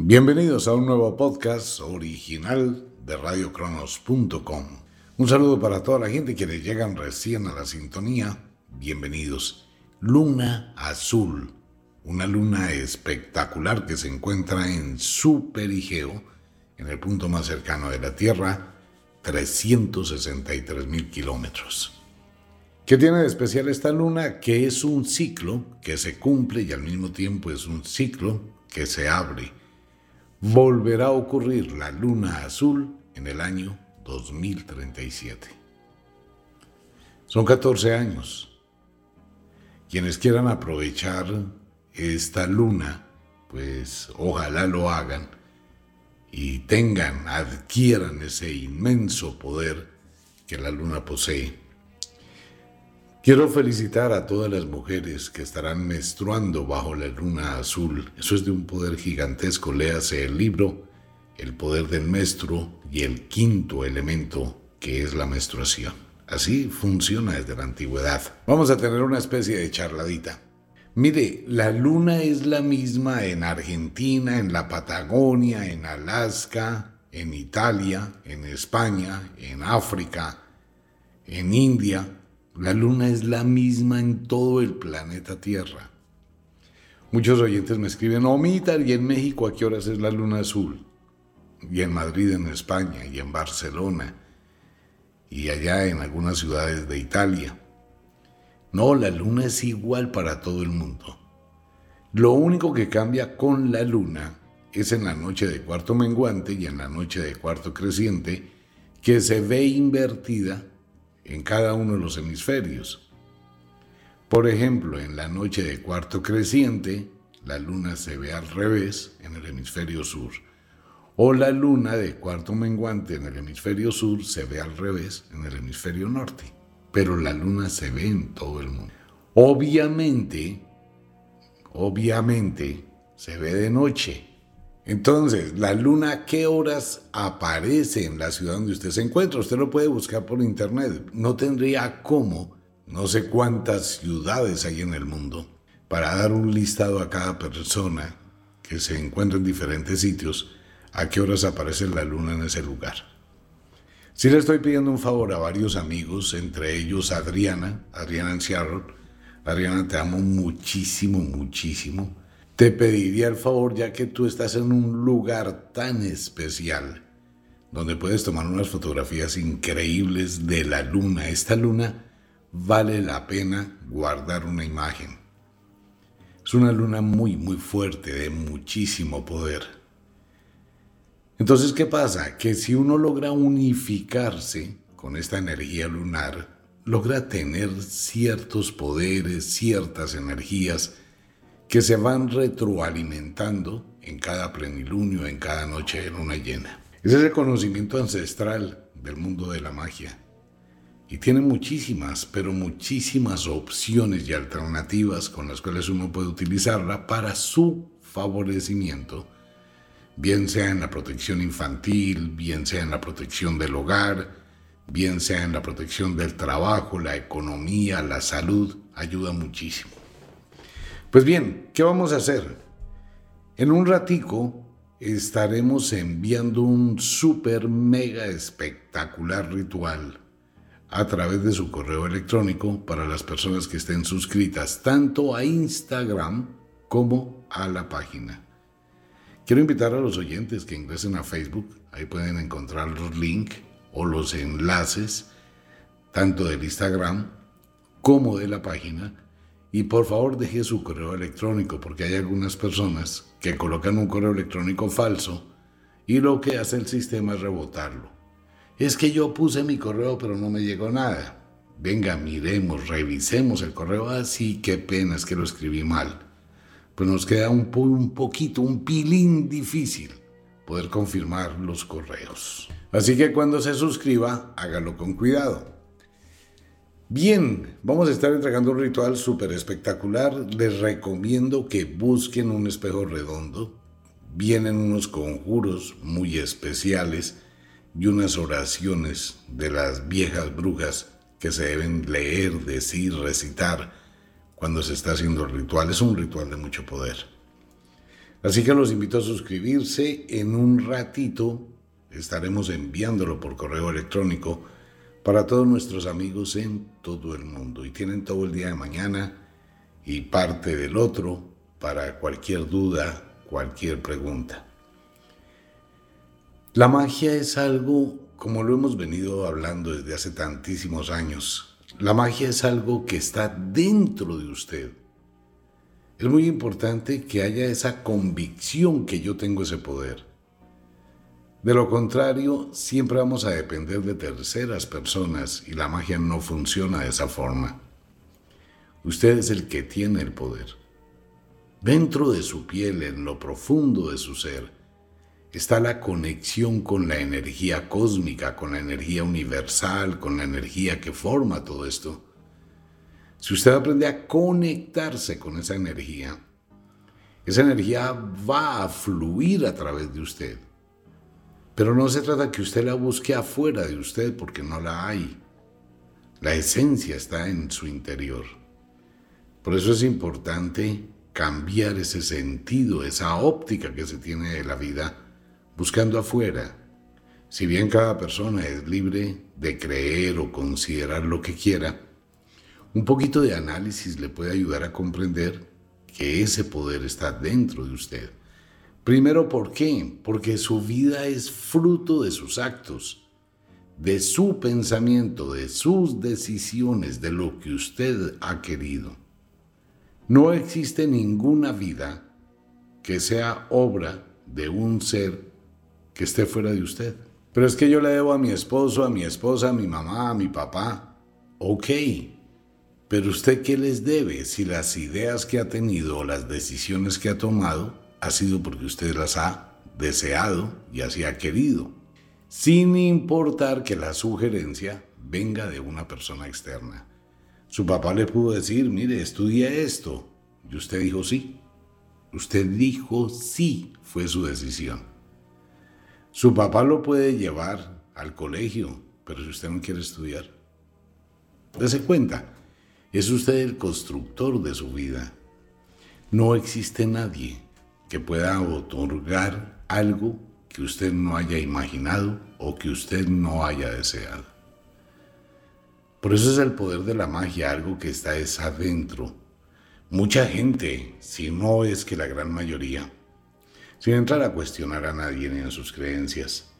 Bienvenidos a un nuevo podcast original de radiocronos.com. Un saludo para toda la gente quienes llegan recién a la sintonía. Bienvenidos. Luna Azul, una luna espectacular que se encuentra en Superigeo, en el punto más cercano de la Tierra, 363 mil kilómetros. ¿Qué tiene de especial esta luna? Que es un ciclo que se cumple y al mismo tiempo es un ciclo que se abre volverá a ocurrir la luna azul en el año 2037. Son 14 años. Quienes quieran aprovechar esta luna, pues ojalá lo hagan y tengan, adquieran ese inmenso poder que la luna posee Quiero felicitar a todas las mujeres que estarán menstruando bajo la luna azul. Eso es de un poder gigantesco. Léase el libro El poder del menstruo y el quinto elemento que es la menstruación. Así funciona desde la antigüedad. Vamos a tener una especie de charladita. Mire, la luna es la misma en Argentina, en la Patagonia, en Alaska, en Italia, en España, en África, en India la luna es la misma en todo el planeta Tierra. Muchos oyentes me escriben, Omita, ¿y en México a qué horas es la luna azul? Y en Madrid, en España, y en Barcelona, y allá en algunas ciudades de Italia. No, la luna es igual para todo el mundo. Lo único que cambia con la luna es en la noche de cuarto menguante y en la noche de cuarto creciente, que se ve invertida en cada uno de los hemisferios. Por ejemplo, en la noche de cuarto creciente, la luna se ve al revés en el hemisferio sur. O la luna de cuarto menguante en el hemisferio sur se ve al revés en el hemisferio norte. Pero la luna se ve en todo el mundo. Obviamente, obviamente, se ve de noche entonces, la luna, ¿qué horas aparece en la ciudad donde usted se encuentra? Usted lo puede buscar por internet. No tendría cómo, no sé cuántas ciudades hay en el mundo, para dar un listado a cada persona que se encuentra en diferentes sitios, a qué horas aparece la luna en ese lugar. Sí le estoy pidiendo un favor a varios amigos, entre ellos Adriana, Adriana en Seattle. Adriana, te amo muchísimo, muchísimo te pediría el favor, ya que tú estás en un lugar tan especial, donde puedes tomar unas fotografías increíbles de la luna. Esta luna vale la pena guardar una imagen. Es una luna muy, muy fuerte, de muchísimo poder. Entonces, ¿qué pasa? Que si uno logra unificarse con esta energía lunar, logra tener ciertos poderes, ciertas energías, que se van retroalimentando en cada plenilunio, en cada noche de luna llena. Ese es el conocimiento ancestral del mundo de la magia. Y tiene muchísimas, pero muchísimas opciones y alternativas con las cuales uno puede utilizarla para su favorecimiento, bien sea en la protección infantil, bien sea en la protección del hogar, bien sea en la protección del trabajo, la economía, la salud, ayuda muchísimo. Pues bien, ¿qué vamos a hacer? En un ratico estaremos enviando un super mega espectacular ritual a través de su correo electrónico para las personas que estén suscritas tanto a Instagram como a la página. Quiero invitar a los oyentes que ingresen a Facebook, ahí pueden encontrar los links o los enlaces, tanto del Instagram como de la página, y por favor deje su correo electrónico, porque hay algunas personas que colocan un correo electrónico falso y lo que hace el sistema es rebotarlo. Es que yo puse mi correo pero no me llegó nada. Venga, miremos, revisemos el correo. Así, ah, qué pena, es que lo escribí mal pues nos queda un, un poquito, un pilín difícil poder confirmar los correos. Así que cuando se suscriba, hágalo con cuidado. Bien, vamos a estar entregando un ritual súper espectacular. Les recomiendo que busquen un espejo redondo. Vienen unos conjuros muy especiales y unas oraciones de las viejas brujas que se deben leer, decir, recitar cuando se está haciendo el ritual. Es un ritual de mucho poder. Así que los invito a suscribirse. En un ratito estaremos enviándolo por correo electrónico para todos nuestros amigos en todo el mundo. Y tienen todo el día de mañana y parte del otro para cualquier duda, cualquier pregunta. La magia es algo, como lo hemos venido hablando desde hace tantísimos años, la magia es algo que está dentro de usted. Es muy importante que haya esa convicción que yo tengo ese poder. De lo contrario, siempre vamos a depender de terceras personas y la magia no funciona de esa forma. Usted es el que tiene el poder. Dentro de su piel, en lo profundo de su ser, está la conexión con la energía cósmica, con la energía universal, con la energía que forma todo esto. Si usted aprende a conectarse con esa energía, esa energía va a fluir a través de usted. Pero no se trata que usted la busque afuera de usted porque no la hay. La esencia está en su interior. Por eso es importante cambiar ese sentido, esa óptica que se tiene de la vida buscando afuera. Si bien cada persona es libre de creer o considerar lo que quiera, un poquito de análisis le puede ayudar a comprender que ese poder está dentro de usted. Primero, ¿por qué? Porque su vida es fruto de sus actos, de su pensamiento, de sus decisiones, de lo que usted ha querido. No existe ninguna vida que sea obra de un ser que esté fuera de usted. Pero es que yo le debo a mi esposo, a mi esposa, a mi mamá, a mi papá. Ok, pero usted qué les debe si las ideas que ha tenido o las decisiones que ha tomado ha sido porque usted las ha deseado y así ha querido, sin importar que la sugerencia venga de una persona externa. Su papá le pudo decir, mire, estudia esto. Y usted dijo sí. Usted dijo sí, fue su decisión. Su papá lo puede llevar al colegio, pero si usted no quiere estudiar, dése cuenta, es usted el constructor de su vida. No existe nadie que pueda otorgar algo que usted no haya imaginado o que usted no haya deseado. Por eso es el poder de la magia, algo que está es adentro. Mucha gente, si no es que la gran mayoría, sin entrar a cuestionar a nadie ni en sus creencias.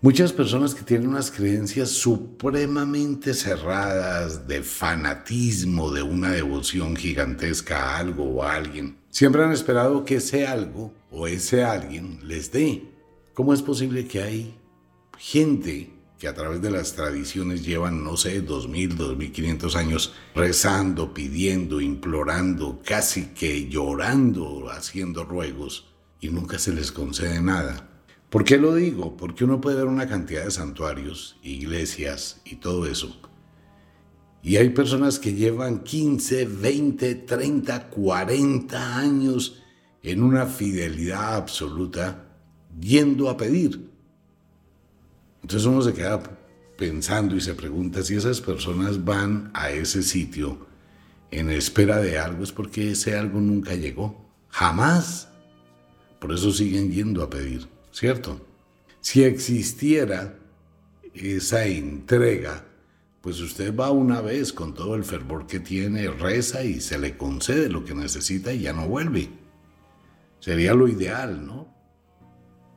Muchas personas que tienen unas creencias supremamente cerradas de fanatismo, de una devoción gigantesca a algo o a alguien, siempre han esperado que ese algo o ese alguien les dé. ¿Cómo es posible que hay gente que a través de las tradiciones llevan, no sé, dos mil, dos mil quinientos años rezando, pidiendo, implorando, casi que llorando, haciendo ruegos, y nunca se les concede nada. ¿Por qué lo digo? Porque uno puede ver una cantidad de santuarios, iglesias y todo eso. Y hay personas que llevan 15, 20, 30, 40 años en una fidelidad absoluta yendo a pedir. Entonces uno se queda pensando y se pregunta si esas personas van a ese sitio en espera de algo es porque ese algo nunca llegó. Jamás. Por eso siguen yendo a pedir, ¿cierto? Si existiera esa entrega, pues usted va una vez con todo el fervor que tiene, reza y se le concede lo que necesita y ya no vuelve. Sería lo ideal, ¿no?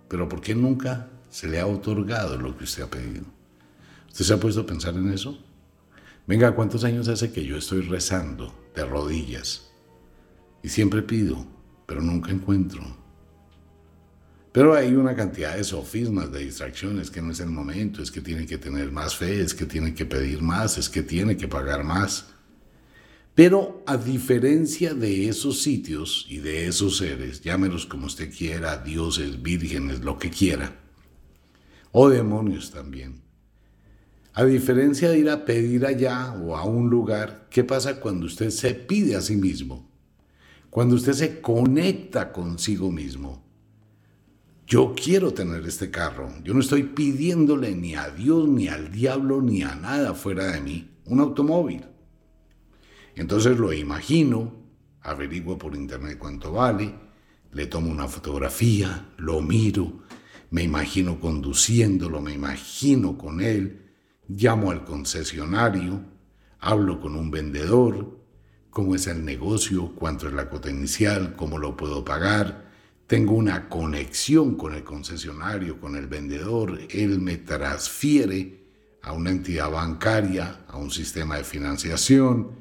pero ¿por qué nunca se le ha otorgado lo que usted ha pedido? ¿Usted se ha puesto a pensar en eso? Venga, ¿cuántos años hace que yo estoy rezando de rodillas? Y siempre pido, pero nunca encuentro. Pero hay una cantidad de sofismas, de distracciones, que no es el momento, es que tiene que tener más fe, es que tiene que pedir más, es que tiene que pagar más. Pero a diferencia de esos sitios y de esos seres, llámelos como usted quiera, dioses, vírgenes, lo que quiera, o demonios también, a diferencia de ir a pedir allá o a un lugar, ¿qué pasa cuando usted se pide a sí mismo? Cuando usted se conecta consigo mismo. Yo quiero tener este carro. Yo no estoy pidiéndole ni a Dios, ni al diablo, ni a nada fuera de mí un automóvil. Entonces lo imagino, averiguo por internet cuánto vale, le tomo una fotografía, lo miro, me imagino conduciéndolo, me imagino con él, llamo al concesionario, hablo con un vendedor, cómo es el negocio, cuánto es la cuota inicial, cómo lo puedo pagar. Tengo una conexión con el concesionario, con el vendedor, él me transfiere a una entidad bancaria, a un sistema de financiación,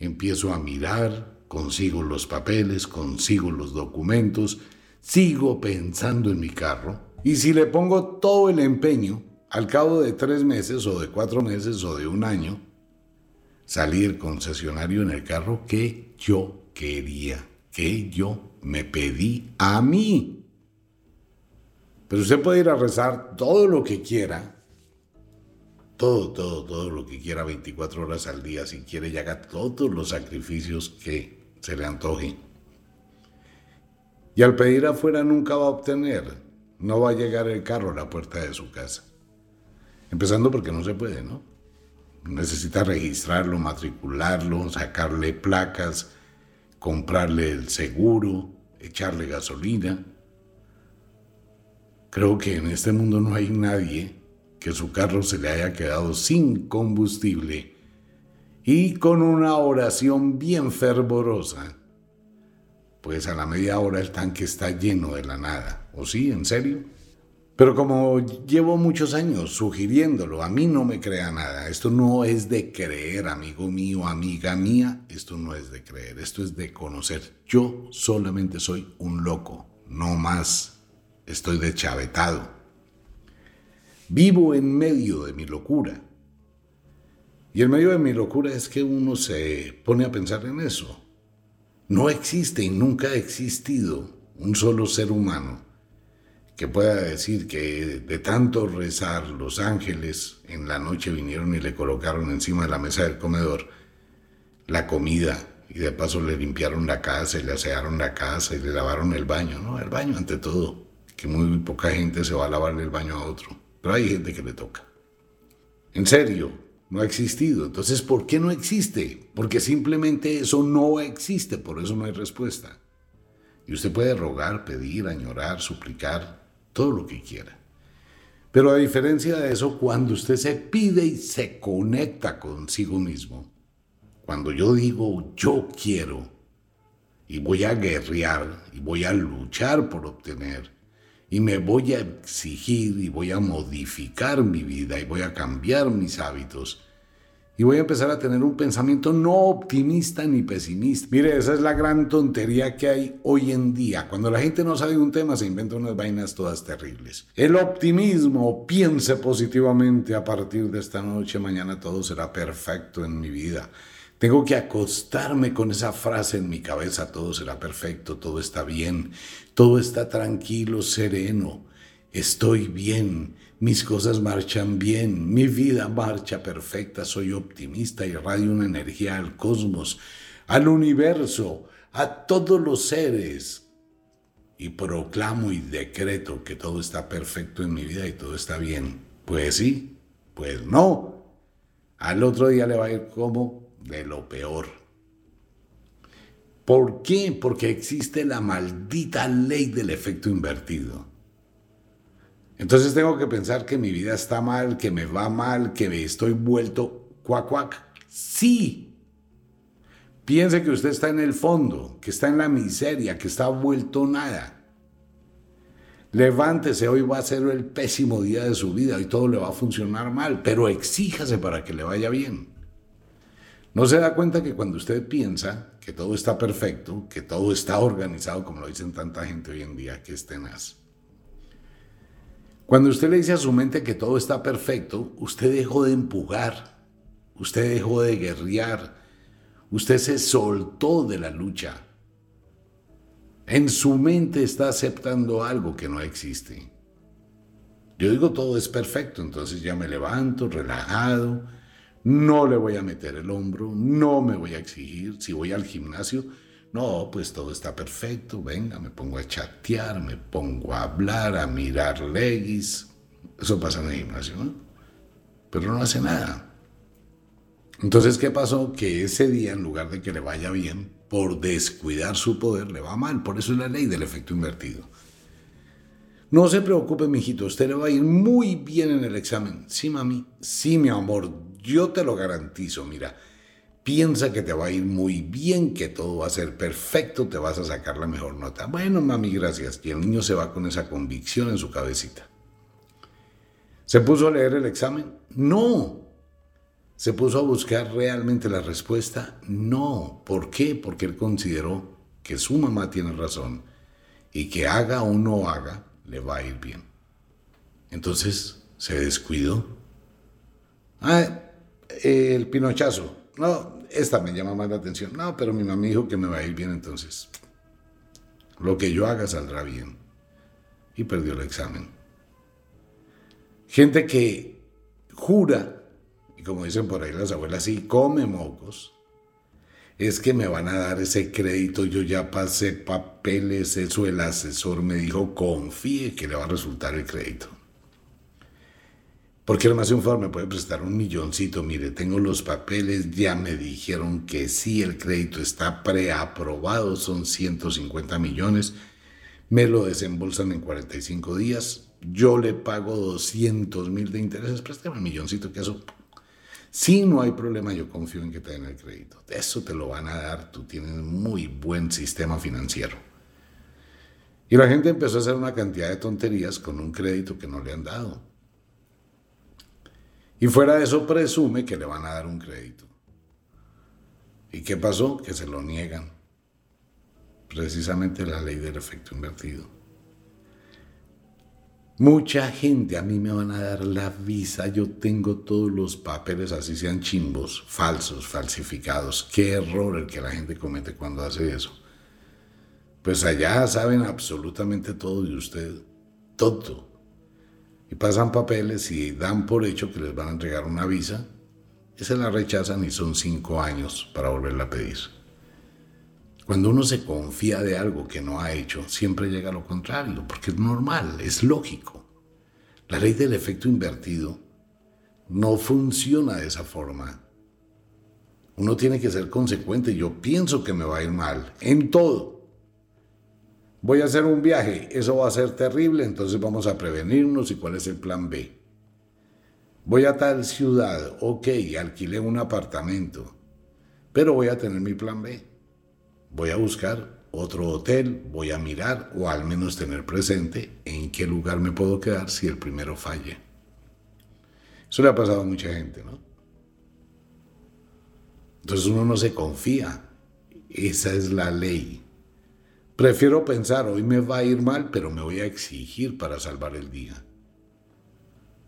empiezo a mirar, consigo los papeles, consigo los documentos, sigo pensando en mi carro. Y si le pongo todo el empeño, al cabo de tres meses o de cuatro meses o de un año, salí del concesionario en el carro que yo quería, que yo me pedí a mí. Pero usted puede ir a rezar todo lo que quiera, todo, todo, todo lo que quiera 24 horas al día, si quiere, y haga todos los sacrificios que se le antoje. Y al pedir afuera nunca va a obtener, no va a llegar el carro a la puerta de su casa. Empezando porque no se puede, ¿no? Necesita registrarlo, matricularlo, sacarle placas, comprarle el seguro, echarle gasolina. Creo que en este mundo no hay nadie que su carro se le haya quedado sin combustible y con una oración bien fervorosa, pues a la media hora el tanque está lleno de la nada. ¿O sí? ¿En serio? Pero como llevo muchos años sugiriéndolo, a mí no me crea nada. Esto no es de creer, amigo mío, amiga mía. Esto no es de creer, esto es de conocer. Yo solamente soy un loco, no más. Estoy deschavetado. Vivo en medio de mi locura. Y en medio de mi locura es que uno se pone a pensar en eso. No existe y nunca ha existido un solo ser humano que pueda decir que de tanto rezar los ángeles en la noche vinieron y le colocaron encima de la mesa del comedor la comida y de paso le limpiaron la casa y le asearon la casa y le lavaron el baño, ¿no? El baño ante todo, que muy poca gente se va a lavarle el baño a otro, pero hay gente que le toca. En serio, no ha existido. Entonces, ¿por qué no existe? Porque simplemente eso no existe, por eso no hay respuesta. Y usted puede rogar, pedir, añorar, suplicar, todo lo que quiera. Pero a diferencia de eso, cuando usted se pide y se conecta consigo mismo, cuando yo digo yo quiero y voy a guerrear y voy a luchar por obtener y me voy a exigir y voy a modificar mi vida y voy a cambiar mis hábitos, y voy a empezar a tener un pensamiento no optimista ni pesimista. Mire, esa es la gran tontería que hay hoy en día. Cuando la gente no sabe un tema, se inventa unas vainas todas terribles. El optimismo, piense positivamente a partir de esta noche, mañana todo será perfecto en mi vida. Tengo que acostarme con esa frase en mi cabeza, todo será perfecto, todo está bien, todo está tranquilo, sereno, estoy bien, mis cosas marchan bien, mi vida marcha perfecta, soy optimista y radio una energía al cosmos, al universo, a todos los seres. Y proclamo y decreto que todo está perfecto en mi vida y todo está bien. Pues sí, pues no. Al otro día le va a ir como de lo peor. ¿Por qué? Porque existe la maldita ley del efecto invertido. Entonces tengo que pensar que mi vida está mal, que me va mal, que me estoy vuelto cuac cuac. Sí. Piense que usted está en el fondo, que está en la miseria, que está vuelto nada. Levántese, hoy va a ser el pésimo día de su vida y todo le va a funcionar mal, pero exíjase para que le vaya bien. No se da cuenta que cuando usted piensa que todo está perfecto, que todo está organizado, como lo dicen tanta gente hoy en día, que es tenaz. Cuando usted le dice a su mente que todo está perfecto, usted dejó de empujar, usted dejó de guerrear, usted se soltó de la lucha. En su mente está aceptando algo que no existe. Yo digo todo es perfecto, entonces ya me levanto relajado, no le voy a meter el hombro, no me voy a exigir. Si voy al gimnasio, no, pues todo está perfecto, venga, me pongo a chatear, me pongo a hablar, a mirar legis. Eso pasa en el gimnasio, ¿no? Pero no hace nada. Entonces, ¿qué pasó? Que ese día, en lugar de que le vaya bien, por descuidar su poder, le va mal. Por eso es la ley del efecto invertido. No se preocupe, mijito, usted le va a ir muy bien en el examen. Sí, mami, sí, mi amor, yo te lo garantizo, mira. Piensa que te va a ir muy bien, que todo va a ser perfecto, te vas a sacar la mejor nota. Bueno, mami, gracias. Y el niño se va con esa convicción en su cabecita. ¿Se puso a leer el examen? No. ¿Se puso a buscar realmente la respuesta? No. ¿Por qué? Porque él consideró que su mamá tiene razón y que haga o no haga, le va a ir bien. Entonces se descuidó. Ah, el pinochazo. No, esta me llama más la atención. No, pero mi mamá dijo que me va a ir bien entonces. Lo que yo haga saldrá bien. Y perdió el examen. Gente que jura como dicen por ahí las abuelas, si come mocos, es que me van a dar ese crédito, yo ya pasé papeles, eso el asesor me dijo, confíe que le va a resultar el crédito. Porque no me un favor, me puede prestar un milloncito, mire, tengo los papeles, ya me dijeron que sí, el crédito está preaprobado, son 150 millones, me lo desembolsan en 45 días, yo le pago 200 mil de intereses, préstame un milloncito, que eso si no hay problema, yo confío en que te den el crédito. Eso te lo van a dar, tú tienes muy buen sistema financiero. Y la gente empezó a hacer una cantidad de tonterías con un crédito que no le han dado. Y fuera de eso presume que le van a dar un crédito. ¿Y qué pasó? Que se lo niegan. Precisamente la ley del efecto invertido. Mucha gente, a mí me van a dar la visa, yo tengo todos los papeles, así sean chimbos, falsos, falsificados. Qué error el que la gente comete cuando hace eso. Pues allá saben absolutamente todo de usted, todo. Y pasan papeles y dan por hecho que les van a entregar una visa, se la rechazan y son cinco años para volverla a pedir. Cuando uno se confía de algo que no ha hecho, siempre llega lo contrario, porque es normal, es lógico. La ley del efecto invertido no funciona de esa forma. Uno tiene que ser consecuente. Yo pienso que me va a ir mal en todo. Voy a hacer un viaje, eso va a ser terrible, entonces vamos a prevenirnos y cuál es el plan B. Voy a tal ciudad, ok, alquilé un apartamento, pero voy a tener mi plan B voy a buscar otro hotel, voy a mirar o al menos tener presente en qué lugar me puedo quedar si el primero falle. Eso le ha pasado a mucha gente, ¿no? Entonces uno no se confía. Esa es la ley. Prefiero pensar, hoy me va a ir mal, pero me voy a exigir para salvar el día.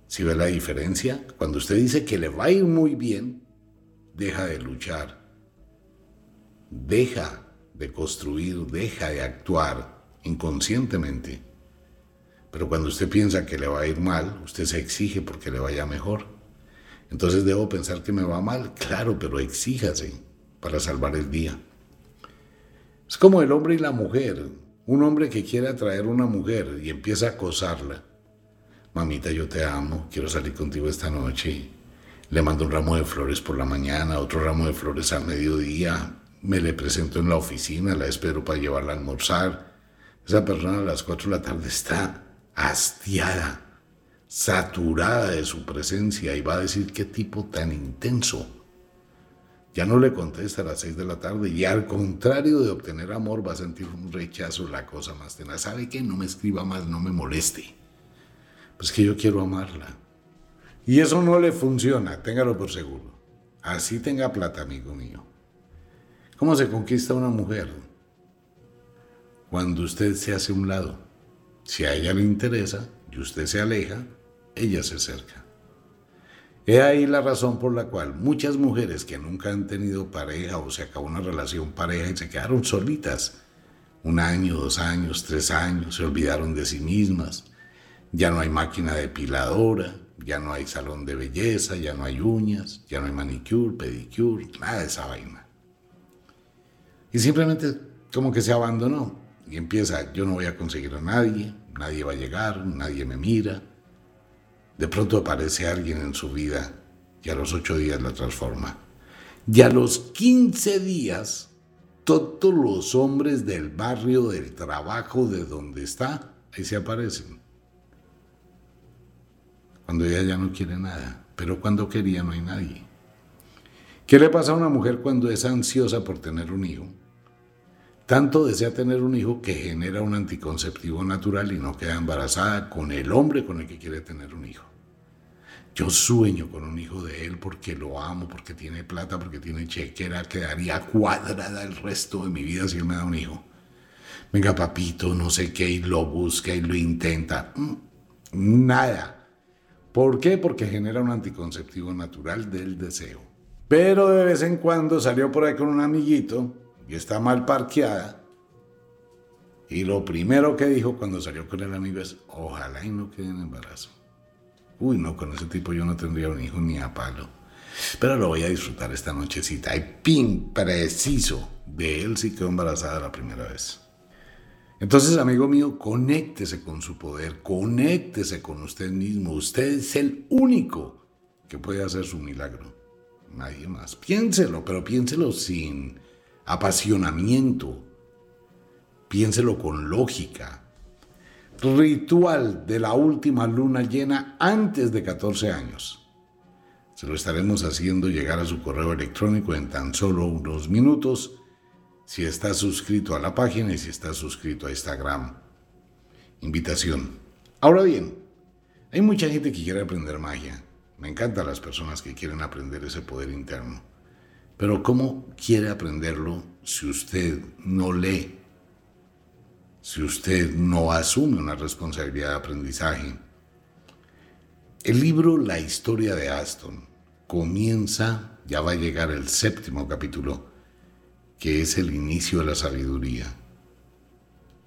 Si ve la diferencia, cuando usted dice que le va a ir muy bien, deja de luchar. Deja de construir, deja de actuar inconscientemente. Pero cuando usted piensa que le va a ir mal, usted se exige porque le vaya mejor. Entonces debo pensar que me va mal, claro, pero exíjase para salvar el día. Es como el hombre y la mujer. Un hombre que quiere atraer a una mujer y empieza a acosarla. Mamita, yo te amo, quiero salir contigo esta noche. Le mando un ramo de flores por la mañana, otro ramo de flores al mediodía, me le presento en la oficina, la espero para llevarla a almorzar. Esa persona a las 4 de la tarde está hastiada, saturada de su presencia y va a decir qué tipo tan intenso, Ya no le contesta a las 6 de la tarde y al contrario de obtener amor va a sentir un rechazo, la cosa más tenaz. ¿Sabe qué? No me escriba más, no me moleste. Pues que yo quiero amarla. Y eso no le funciona, téngalo por seguro. Así tenga plata, amigo mío. ¿Cómo se conquista una mujer? Cuando usted se hace un lado. Si a ella le interesa y usted se aleja, ella se acerca. He ahí la razón por la cual muchas mujeres que nunca han tenido pareja o se acabó una relación pareja y se quedaron solitas, un año, dos años, tres años, se olvidaron de sí mismas, ya no hay máquina depiladora, ya no hay salón de belleza, ya no hay uñas, ya no hay manicure, pedicure, nada de esa vaina. Y simplemente como que se abandonó y empieza, yo no voy a conseguir a nadie, nadie va a llegar, nadie me mira. De pronto aparece alguien en su vida y a los ocho días la transforma. Y a los quince días, todos los hombres del barrio, del trabajo, de donde está, ahí se aparecen cuando ella ya no quiere nada, pero cuando quería no hay nadie. ¿Qué le pasa a una mujer cuando es ansiosa por tener un hijo? Tanto desea tener un hijo que genera un anticonceptivo natural y no queda embarazada con el hombre con el que quiere tener un hijo. Yo sueño con un hijo de él porque lo amo, porque tiene plata, porque tiene chequera, quedaría cuadrada el resto de mi vida si él me da un hijo. Venga, papito, no sé qué, y lo busca y lo intenta. Mm, nada. ¿Por qué? Porque genera un anticonceptivo natural del deseo. Pero de vez en cuando salió por ahí con un amiguito y está mal parqueada. Y lo primero que dijo cuando salió con el amigo es, ojalá y no quede en embarazo. Uy, no, con ese tipo yo no tendría un hijo ni a palo. Pero lo voy a disfrutar esta nochecita. Y pin, preciso, de él sí quedó embarazada la primera vez. Entonces, amigo mío, conéctese con su poder, conéctese con usted mismo. Usted es el único que puede hacer su milagro. Nadie más. Piénselo, pero piénselo sin apasionamiento. Piénselo con lógica. Ritual de la última luna llena antes de 14 años. Se lo estaremos haciendo llegar a su correo electrónico en tan solo unos minutos si estás suscrito a la página y si estás suscrito a Instagram. Invitación. Ahora bien, hay mucha gente que quiere aprender magia. Me encantan las personas que quieren aprender ese poder interno. Pero ¿cómo quiere aprenderlo si usted no lee? Si usted no asume una responsabilidad de aprendizaje. El libro La historia de Aston comienza, ya va a llegar el séptimo capítulo, que es el inicio de la sabiduría.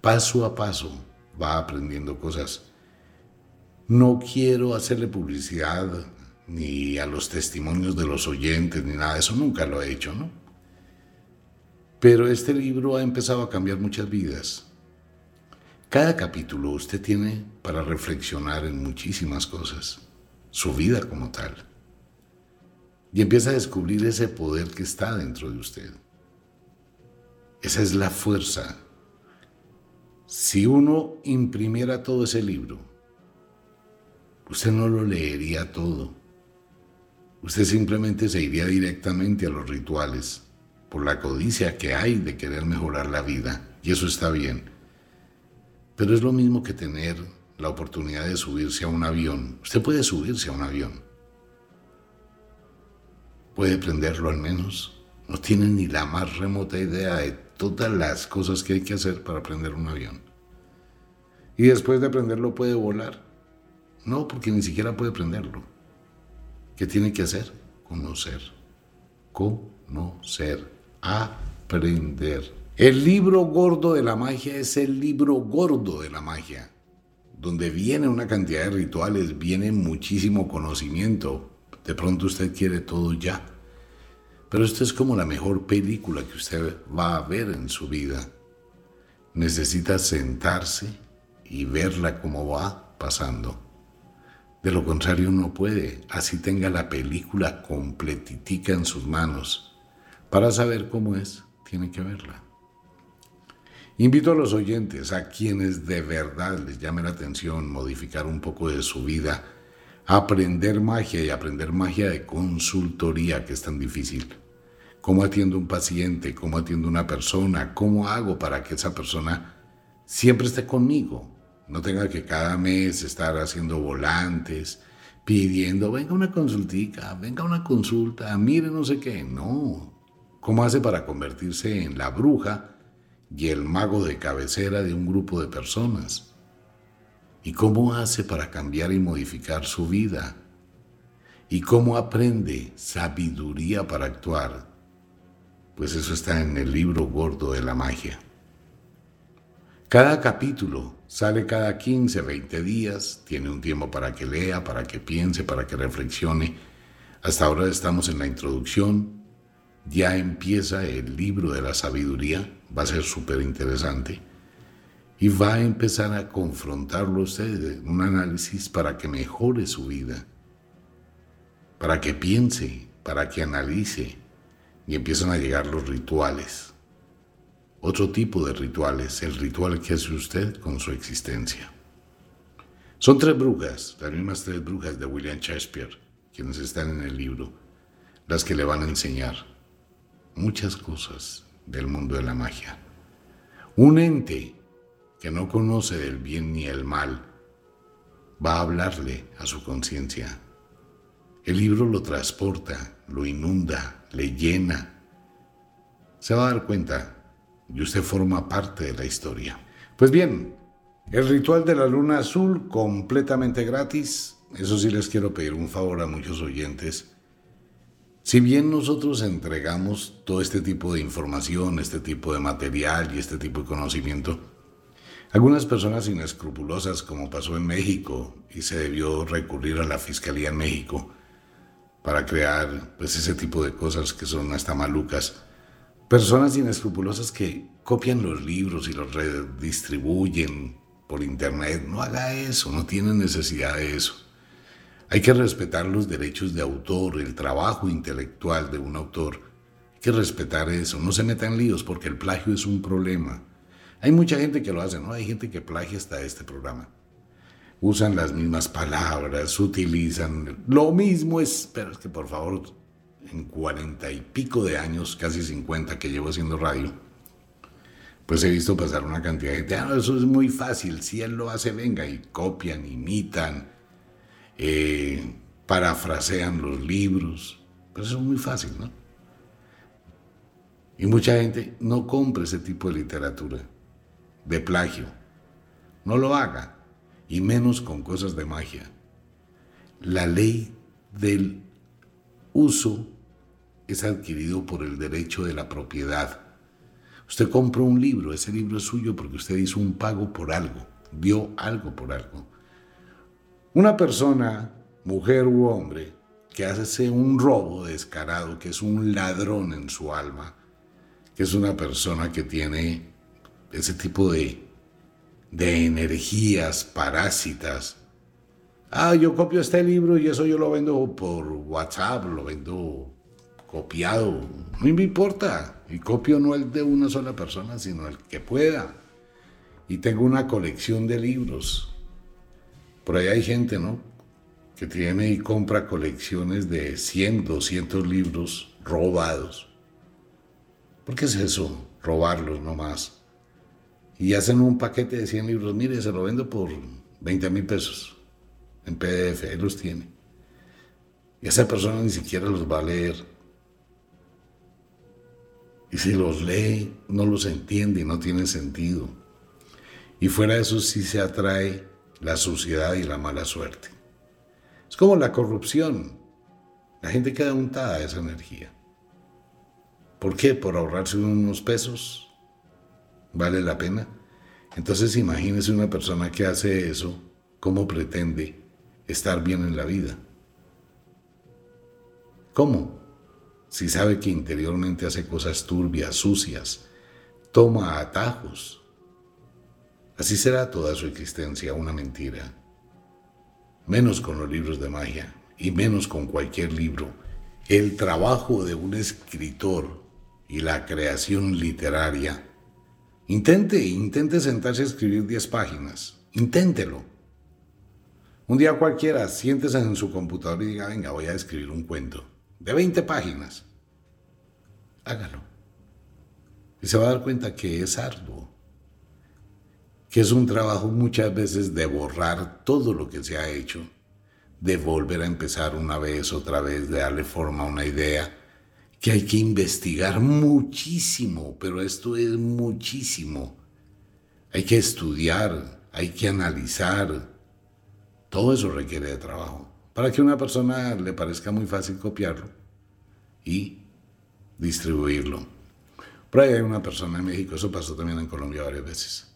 Paso a paso va aprendiendo cosas. No quiero hacerle publicidad ni a los testimonios de los oyentes, ni nada eso, nunca lo he hecho, ¿no? Pero este libro ha empezado a cambiar muchas vidas. Cada capítulo usted tiene para reflexionar en muchísimas cosas, su vida como tal. Y empieza a descubrir ese poder que está dentro de usted. Esa es la fuerza. Si uno imprimiera todo ese libro, usted no lo leería todo. Usted simplemente se iría directamente a los rituales por la codicia que hay de querer mejorar la vida. Y eso está bien. Pero es lo mismo que tener la oportunidad de subirse a un avión. Usted puede subirse a un avión. Puede prenderlo al menos. No tiene ni la más remota idea de todas las cosas que hay que hacer para aprender un avión. Y después de aprenderlo puede volar. No, porque ni siquiera puede aprenderlo. ¿Qué tiene que hacer? Conocer. Conocer. Aprender. El libro gordo de la magia es el libro gordo de la magia, donde viene una cantidad de rituales, viene muchísimo conocimiento. De pronto usted quiere todo ya pero esto es como la mejor película que usted va a ver en su vida. Necesita sentarse y verla como va pasando. De lo contrario no puede, así tenga la película completitica en sus manos. Para saber cómo es, tiene que verla. Invito a los oyentes, a quienes de verdad les llame la atención modificar un poco de su vida, aprender magia y aprender magia de consultoría, que es tan difícil. cómo atiendo un paciente, cómo atiendo una persona, cómo hago para que esa persona siempre esté conmigo, no tenga que cada mes estar haciendo volantes, pidiendo, venga una consultica, venga una consulta, mire no sé qué. No. ¿Cómo hace para convertirse en la bruja y el mago de cabecera de un grupo de personas? ¿Y cómo hace para cambiar y modificar su vida? ¿Y cómo aprende sabiduría para actuar? Pues eso está en el libro gordo de la magia. Cada capítulo sale cada 15, 20 días, tiene un tiempo para que lea, para que piense, para que reflexione. Hasta ahora estamos en la introducción, ya empieza el libro de la sabiduría, va a ser súper interesante y va a empezar a confrontarlo usted, un análisis para que mejore su vida, para que piense, para que analice. Y empiezan a llegar los rituales. Otro tipo de rituales, el ritual que hace usted con su existencia. Son tres brujas, las mismas tres brujas de William Shakespeare, quienes están en el libro, las que le van a enseñar muchas cosas del mundo de la magia. Un ente que no conoce del bien ni el mal, va a hablarle a su conciencia. El libro lo transporta, lo inunda, le llena. Se va a dar cuenta y usted forma parte de la historia. Pues bien, el ritual de la luna azul completamente gratis. Eso sí les quiero pedir un favor a muchos oyentes. Si bien nosotros entregamos todo este tipo de información, este tipo de material y este tipo de conocimiento, algunas personas inescrupulosas, como pasó en México, y se debió recurrir a la Fiscalía en México para crear pues, ese tipo de cosas que son hasta malucas, personas inescrupulosas que copian los libros y los redistribuyen por internet, no haga eso, no tiene necesidad de eso. Hay que respetar los derechos de autor, el trabajo intelectual de un autor. Hay que respetar eso, no se metan líos porque el plagio es un problema. Hay mucha gente que lo hace, ¿no? Hay gente que plagia hasta este programa. Usan las mismas palabras, utilizan lo mismo, es, pero es que por favor, en cuarenta y pico de años, casi cincuenta que llevo haciendo radio, pues he visto pasar una cantidad de gente, ah, eso es muy fácil, si él lo hace, venga, y copian, imitan, eh, parafrasean los libros, pues eso es muy fácil, ¿no? Y mucha gente no compra ese tipo de literatura de plagio. No lo haga, y menos con cosas de magia. La ley del uso es adquirido por el derecho de la propiedad. Usted compró un libro, ese libro es suyo porque usted hizo un pago por algo, dio algo por algo. Una persona, mujer u hombre, que hace un robo descarado, que es un ladrón en su alma, que es una persona que tiene ese tipo de, de energías parásitas. Ah, yo copio este libro y eso yo lo vendo por WhatsApp, lo vendo copiado. No me importa. Y copio no el de una sola persona, sino el que pueda. Y tengo una colección de libros. Por ahí hay gente, ¿no? Que tiene y compra colecciones de 100, 200 libros robados. ¿Por qué es eso? Robarlos nomás y hacen un paquete de 100 libros. Mire, se lo vendo por 20 mil pesos en PDF, él los tiene. Y esa persona ni siquiera los va a leer. Y si los lee, no los entiende y no tiene sentido. Y fuera de eso sí se atrae la suciedad y la mala suerte. Es como la corrupción. La gente queda untada de esa energía. ¿Por qué? Por ahorrarse unos pesos ¿Vale la pena? Entonces imagínese una persona que hace eso, ¿cómo pretende estar bien en la vida? ¿Cómo? Si sabe que interiormente hace cosas turbias, sucias, toma atajos. Así será toda su existencia una mentira. Menos con los libros de magia y menos con cualquier libro. El trabajo de un escritor y la creación literaria Intente, intente sentarse a escribir 10 páginas. Inténtelo. Un día cualquiera, siéntese en su computador y diga, venga, voy a escribir un cuento de 20 páginas. hágalo. Y se va a dar cuenta que es arduo, que es un trabajo muchas veces de borrar todo lo que se ha hecho, de volver a empezar una vez, otra vez, de darle forma a una idea, que hay que investigar muchísimo, pero esto es muchísimo. Hay que estudiar, hay que analizar. Todo eso requiere de trabajo. Para que a una persona le parezca muy fácil copiarlo y distribuirlo. Por ahí hay una persona en México, eso pasó también en Colombia varias veces,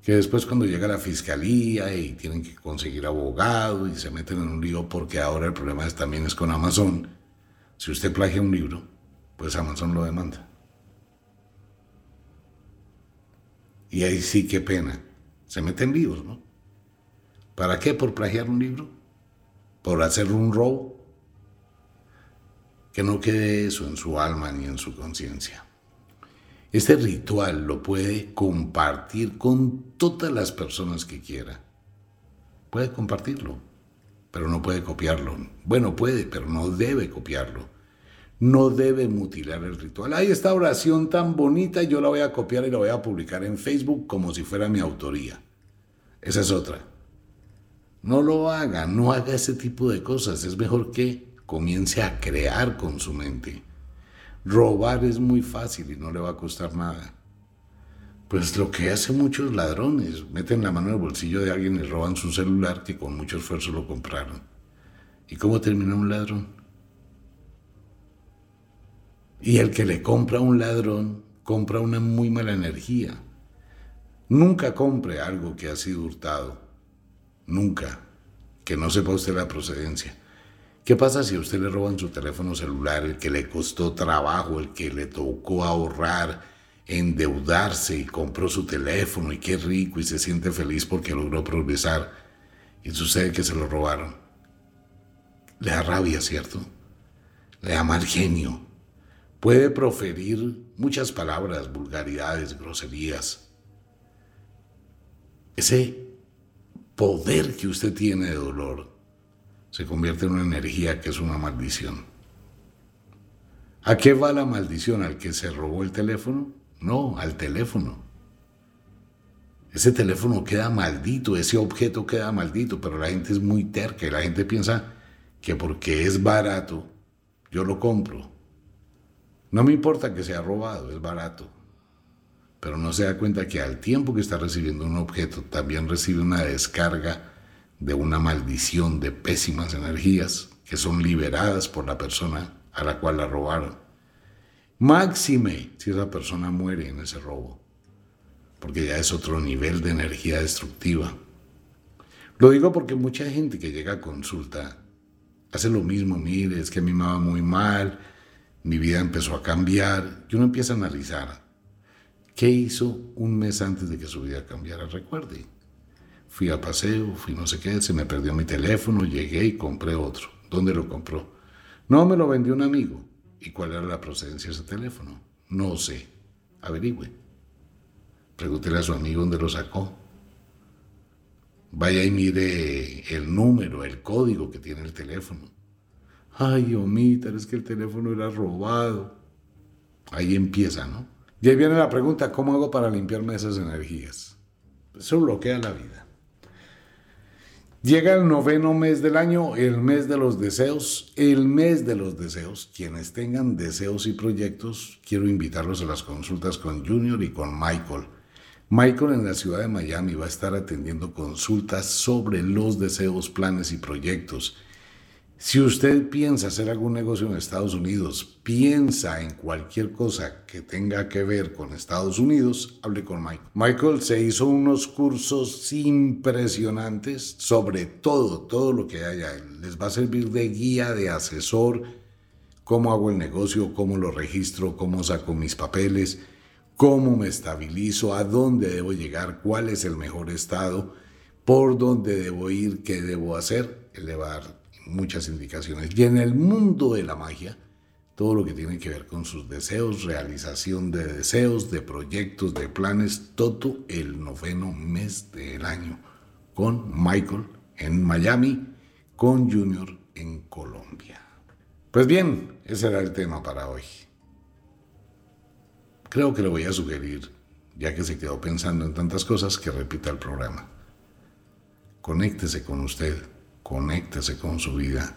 que después cuando llega la fiscalía y tienen que conseguir abogado y se meten en un lío porque ahora el problema también es con Amazon. Si usted plagia un libro, pues Amazon lo demanda. Y ahí sí, qué pena. Se meten líos, ¿no? ¿Para qué? ¿Por plagiar un libro? ¿Por hacer un robo? que no quede eso en su alma ni en su conciencia. Este ritual lo puede compartir con todas las personas que quiera. Puede compartirlo, pero no puede copiarlo. Bueno, puede, pero no debe copiarlo. No debe mutilar el ritual. Hay esta oración tan bonita, yo la voy a copiar y la voy a publicar en Facebook como si fuera mi autoría. Esa es otra. No lo haga, no haga ese tipo de cosas. Es mejor que comience a crear con su mente. Robar es muy fácil y no le va a costar nada. Pues lo que hacen muchos ladrones, meten la mano en el bolsillo de alguien y roban su celular que con mucho esfuerzo lo compraron. ¿Y cómo termina un ladrón? Y el que le compra a un ladrón compra una muy mala energía. Nunca compre algo que ha sido hurtado. Nunca. Que no sepa usted la procedencia. ¿Qué pasa si a usted le roban su teléfono celular, el que le costó trabajo, el que le tocó ahorrar, endeudarse y compró su teléfono y qué rico y se siente feliz porque logró progresar y sucede que se lo robaron? Le da rabia, ¿cierto? Le da mal genio. Puede proferir muchas palabras, vulgaridades, groserías. Ese poder que usted tiene de dolor se convierte en una energía que es una maldición. ¿A qué va la maldición? ¿Al que se robó el teléfono? No, al teléfono. Ese teléfono queda maldito, ese objeto queda maldito, pero la gente es muy terca y la gente piensa que porque es barato, yo lo compro. No me importa que sea robado, es barato. Pero no se da cuenta que al tiempo que está recibiendo un objeto, también recibe una descarga de una maldición de pésimas energías que son liberadas por la persona a la cual la robaron. Máxime si esa persona muere en ese robo, porque ya es otro nivel de energía destructiva. Lo digo porque mucha gente que llega a consulta hace lo mismo, mire, es que a mí me va muy mal, mi vida empezó a cambiar, y uno empieza a analizar qué hizo un mes antes de que su vida cambiara, recuerde Fui a paseo, fui no sé qué, se me perdió mi teléfono, llegué y compré otro. ¿Dónde lo compró? No, me lo vendió un amigo. ¿Y cuál era la procedencia de ese teléfono? No sé. Averigüe. Pregúntele a su amigo dónde lo sacó. Vaya y mire el número, el código que tiene el teléfono. Ay, omita, es que el teléfono era robado. Ahí empieza, ¿no? Y ahí viene la pregunta, ¿cómo hago para limpiarme esas energías? Eso bloquea la vida. Llega el noveno mes del año, el mes de los deseos, el mes de los deseos. Quienes tengan deseos y proyectos, quiero invitarlos a las consultas con Junior y con Michael. Michael en la ciudad de Miami va a estar atendiendo consultas sobre los deseos, planes y proyectos. Si usted piensa hacer algún negocio en Estados Unidos, piensa en cualquier cosa que tenga que ver con Estados Unidos, hable con Michael. Michael se hizo unos cursos impresionantes sobre todo, todo lo que haya. Les va a servir de guía, de asesor, cómo hago el negocio, cómo lo registro, cómo saco mis papeles, cómo me estabilizo, a dónde debo llegar, cuál es el mejor estado, por dónde debo ir, qué debo hacer. Elevar muchas indicaciones. Y en el mundo de la magia, todo lo que tiene que ver con sus deseos, realización de deseos, de proyectos, de planes, todo el noveno mes del año, con Michael en Miami, con Junior en Colombia. Pues bien, ese era el tema para hoy. creo que le voy a sugerir, ya que se quedó pensando en tantas cosas, que repita el programa. Conéctese con usted, conéctese con su vida.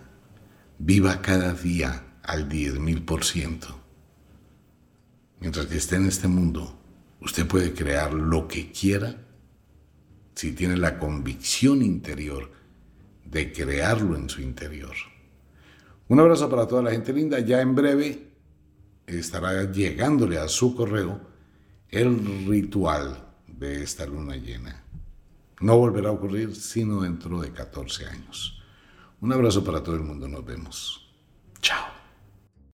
Viva cada día al 10.000%. Mientras que esté en este mundo, usted puede crear lo que quiera si tiene la convicción interior de crearlo en su interior. Un abrazo para toda la gente linda. Ya en breve estará llegándole a su correo el ritual de esta luna llena. No volverá a ocurrir sino dentro de 14 años. Un abrazo para todo el mundo. Nos vemos. Chao.